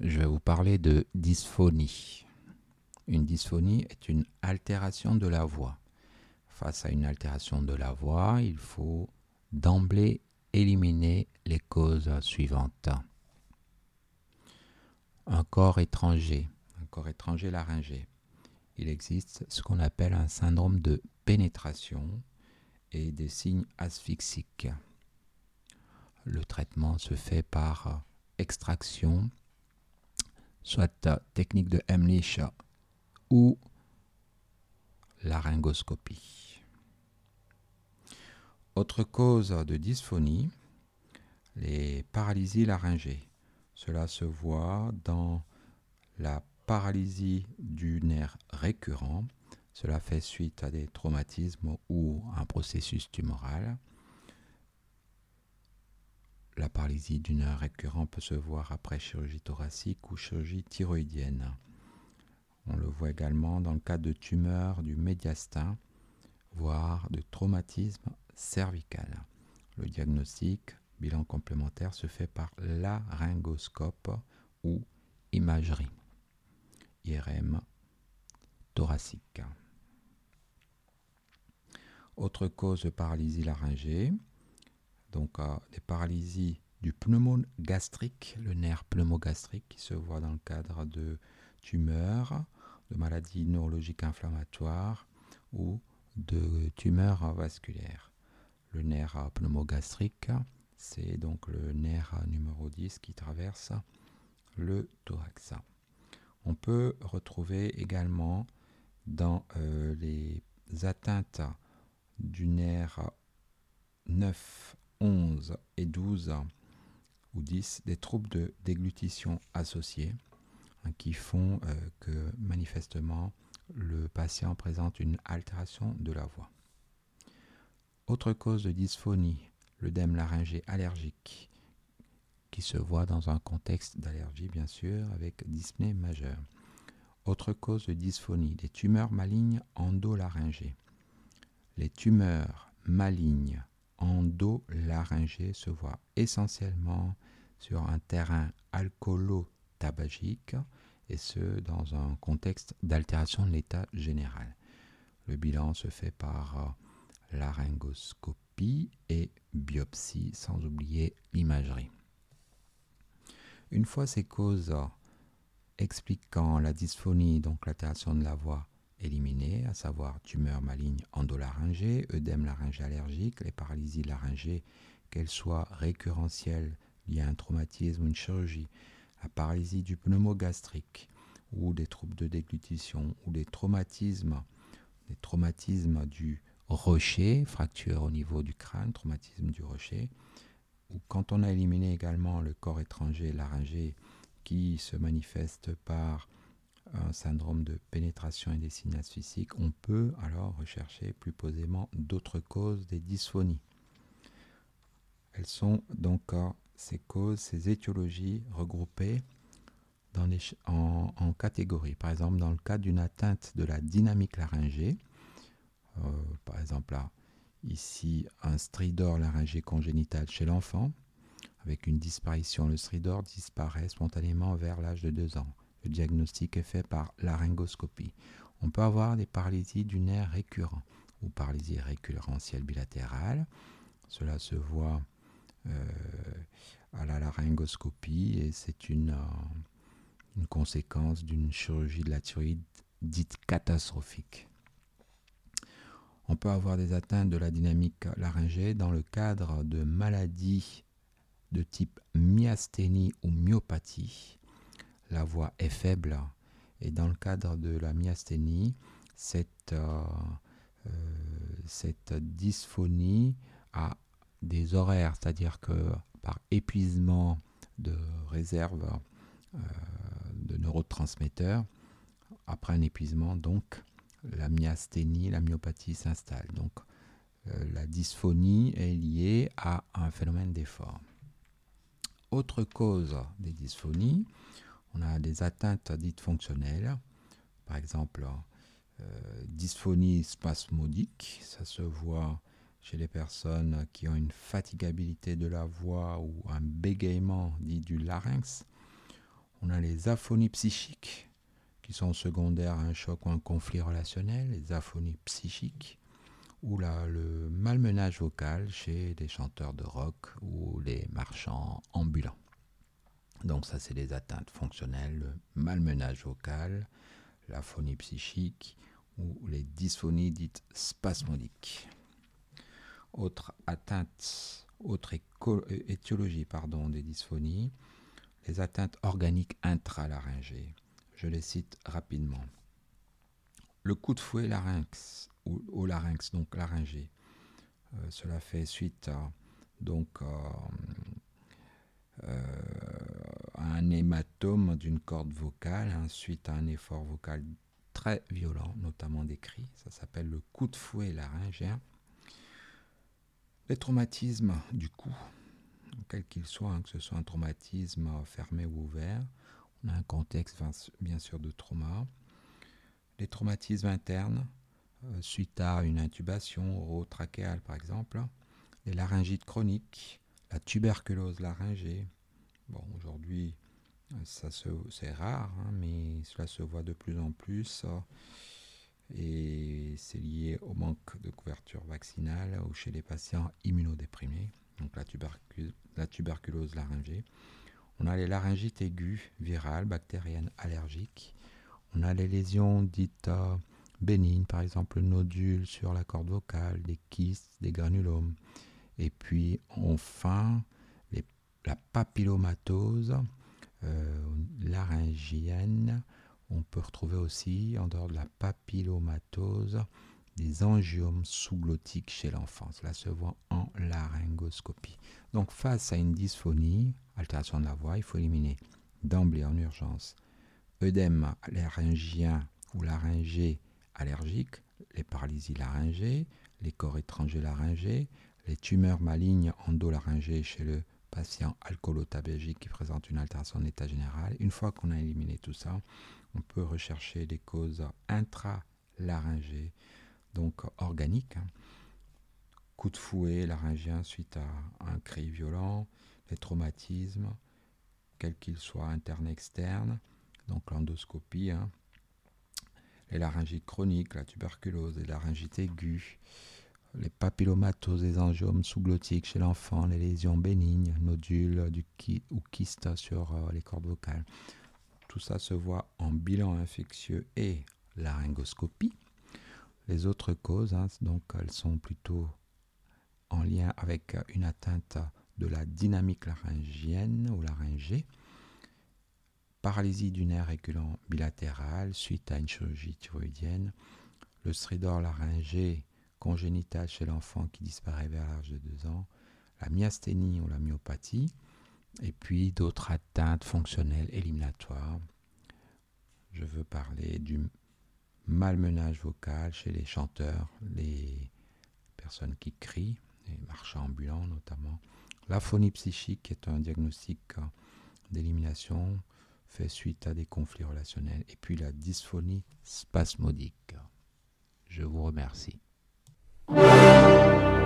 je vais vous parler de dysphonie. Une dysphonie est une altération de la voix. Face à une altération de la voix, il faut d'emblée éliminer les causes suivantes. Un corps étranger, un corps étranger laryngé. Il existe ce qu'on appelle un syndrome de pénétration et des signes asphyxiques. Le traitement se fait par extraction, soit technique de Hemlich ou laryngoscopie. Autre cause de dysphonie, les paralysies laryngées. Cela se voit dans la paralysie du nerf récurrent. Cela fait suite à des traumatismes ou un processus tumoral. La paralysie du nerf récurrent peut se voir après chirurgie thoracique ou chirurgie thyroïdienne. On le voit également dans le cas de tumeurs du médiastin, voire de traumatisme cervical. Le diagnostic, bilan complémentaire, se fait par laryngoscope ou imagerie. IRM thoracique. Autre cause de paralysie laryngée, donc euh, des paralysies du pneumogastrique, le nerf pneumogastrique qui se voit dans le cadre de tumeurs, de maladies neurologiques inflammatoires ou de tumeurs vasculaires. Le nerf pneumogastrique, c'est donc le nerf numéro 10 qui traverse le thorax. On peut retrouver également dans euh, les atteintes du nerf 9, 11 et 12 ou 10 des troubles de déglutition associés Hein, qui font euh, que manifestement le patient présente une altération de la voix. Autre cause de dysphonie, l'œdème laryngé allergique, qui se voit dans un contexte d'allergie bien sûr avec dyspnée majeure. Autre cause de dysphonie, des tumeurs malignes endolaryngées. Les tumeurs malignes endolaryngées se voient essentiellement sur un terrain alcoolo tabagique, et ce dans un contexte d'altération de l'état général. Le bilan se fait par euh, laryngoscopie et biopsie, sans oublier l'imagerie. Une fois ces causes expliquant la dysphonie, donc l'altération de la voix, éliminées, à savoir tumeur maligne endolaryngée, œdème laryngé allergique, les paralysies laryngées, qu'elles soient récurrentielles liées à un traumatisme ou une chirurgie, la paralysie du pneumogastrique ou des troubles de déglutition ou des traumatismes, des traumatismes du rocher, fracture au niveau du crâne, traumatisme du rocher, ou quand on a éliminé également le corps étranger laryngé qui se manifeste par un syndrome de pénétration et des signes physiques, on peut alors rechercher plus posément d'autres causes des dysphonies. Elles sont donc ces causes, ces étiologies regroupées en, catégories. Par exemple, dans le cas d'une atteinte de la dynamique laryngée, euh, par exemple là, ici un stridor laryngé congénital chez l'enfant, avec une disparition. Le stridor disparaît spontanément vers l'âge de 2 ans. Le diagnostic est fait par laryngoscopie. On peut avoir des paralysies du nerf récurrent ou paralysie récurrentielle bilatérale. Cela se voit euh, à la laryngoscopie et c'est une, euh, une conséquence d'une chirurgie de la thyroïde dite catastrophique. On peut avoir des atteintes de la dynamique laryngée dans le cadre de maladies de type myasthénie ou myopathie. La voix est faible et dans le cadre de la myasthénie, cette, euh, cette dysphonie a des horaires, c'est-à-dire que par épuisement de réserve euh, de neurotransmetteurs, après un épuisement, donc la myasthénie, la myopathie s'installe. Donc euh, la dysphonie est liée à un phénomène d'effort. Autre cause des dysphonies, on a des atteintes dites fonctionnelles, par exemple euh, dysphonie spasmodique, ça se voit chez les personnes qui ont une fatigabilité de la voix ou un bégaiement dit du larynx. On a les aphonies psychiques qui sont secondaires à un choc ou un conflit relationnel, les aphonies psychiques, ou le malmenage vocal chez les chanteurs de rock ou les marchands ambulants. Donc ça, c'est les atteintes fonctionnelles, le malmenage vocal, l'aphonie psychique ou les dysphonies dites spasmodiques. Autre atteinte, autre étiologie pardon, des dysphonies, les atteintes organiques intralaryngées. Je les cite rapidement. Le coup de fouet larynx, ou au larynx, donc laryngé. Euh, cela fait suite à, donc, euh, un hématome d'une corde vocale, suite à un effort vocal très violent, notamment des cris. Ça s'appelle le coup de fouet laryngien. Les traumatismes du cou, quel qu'il soit, hein, que ce soit un traumatisme fermé ou ouvert, on a un contexte bien sûr de trauma. Les traumatismes internes, euh, suite à une intubation orotrachéale par exemple. Les laryngites chroniques, la tuberculose laryngée. Bon, aujourd'hui, ça c'est rare, hein, mais cela se voit de plus en plus. et c'est lié au manque de couverture vaccinale ou chez les patients immunodéprimés, donc la, la tuberculose laryngée. On a les laryngites aiguës, virales, bactériennes, allergiques. On a les lésions dites euh, bénignes, par exemple nodules sur la corde vocale, des kystes, des granulomes. Et puis enfin, la papillomatose laryngienne. On peut retrouver aussi, en dehors de la papillomatose, des angiomes sous-glottiques chez l'enfant. Cela se voit en laryngoscopie. Donc face à une dysphonie, altération de la voix, il faut éliminer d'emblée en urgence œdème laryngien ou laryngé allergique, les paralysies laryngées, les corps étrangers laryngés, les tumeurs malignes endolaryngées chez le patient alcoolotabégique qui présente une altération d'état général. Une fois qu'on a éliminé tout ça, on peut rechercher les causes intralaryngées, donc organiques. Coup de fouet laryngien suite à un cri violent, les traumatismes, quels qu'ils soient internes et externes, donc l'endoscopie, hein. les laryngites chroniques, la tuberculose, les laryngites aiguës, les papillomatoses, les angiomes sous-glottiques chez l'enfant, les lésions bénignes, nodules du ou kystes sur euh, les cordes vocales. Tout ça se voit en bilan infectieux et laryngoscopie. Les autres causes, hein, elles sont plutôt en lien avec une atteinte de la dynamique laryngienne ou laryngée, paralysie du nerf réculant bilatéral suite à une chirurgie thyroïdienne, le stridor laryngé congénital chez l'enfant qui disparaît vers l'âge de 2 ans, la myasthénie ou la myopathie, et puis d'autres atteintes fonctionnelles éliminatoires. Je veux parler du malmenage vocal chez les chanteurs, les personnes qui crient, les marchands ambulants notamment. L'aphonie psychique est un diagnostic d'élimination fait suite à des conflits relationnels. Et puis la dysphonie spasmodique. Je vous remercie. Bye.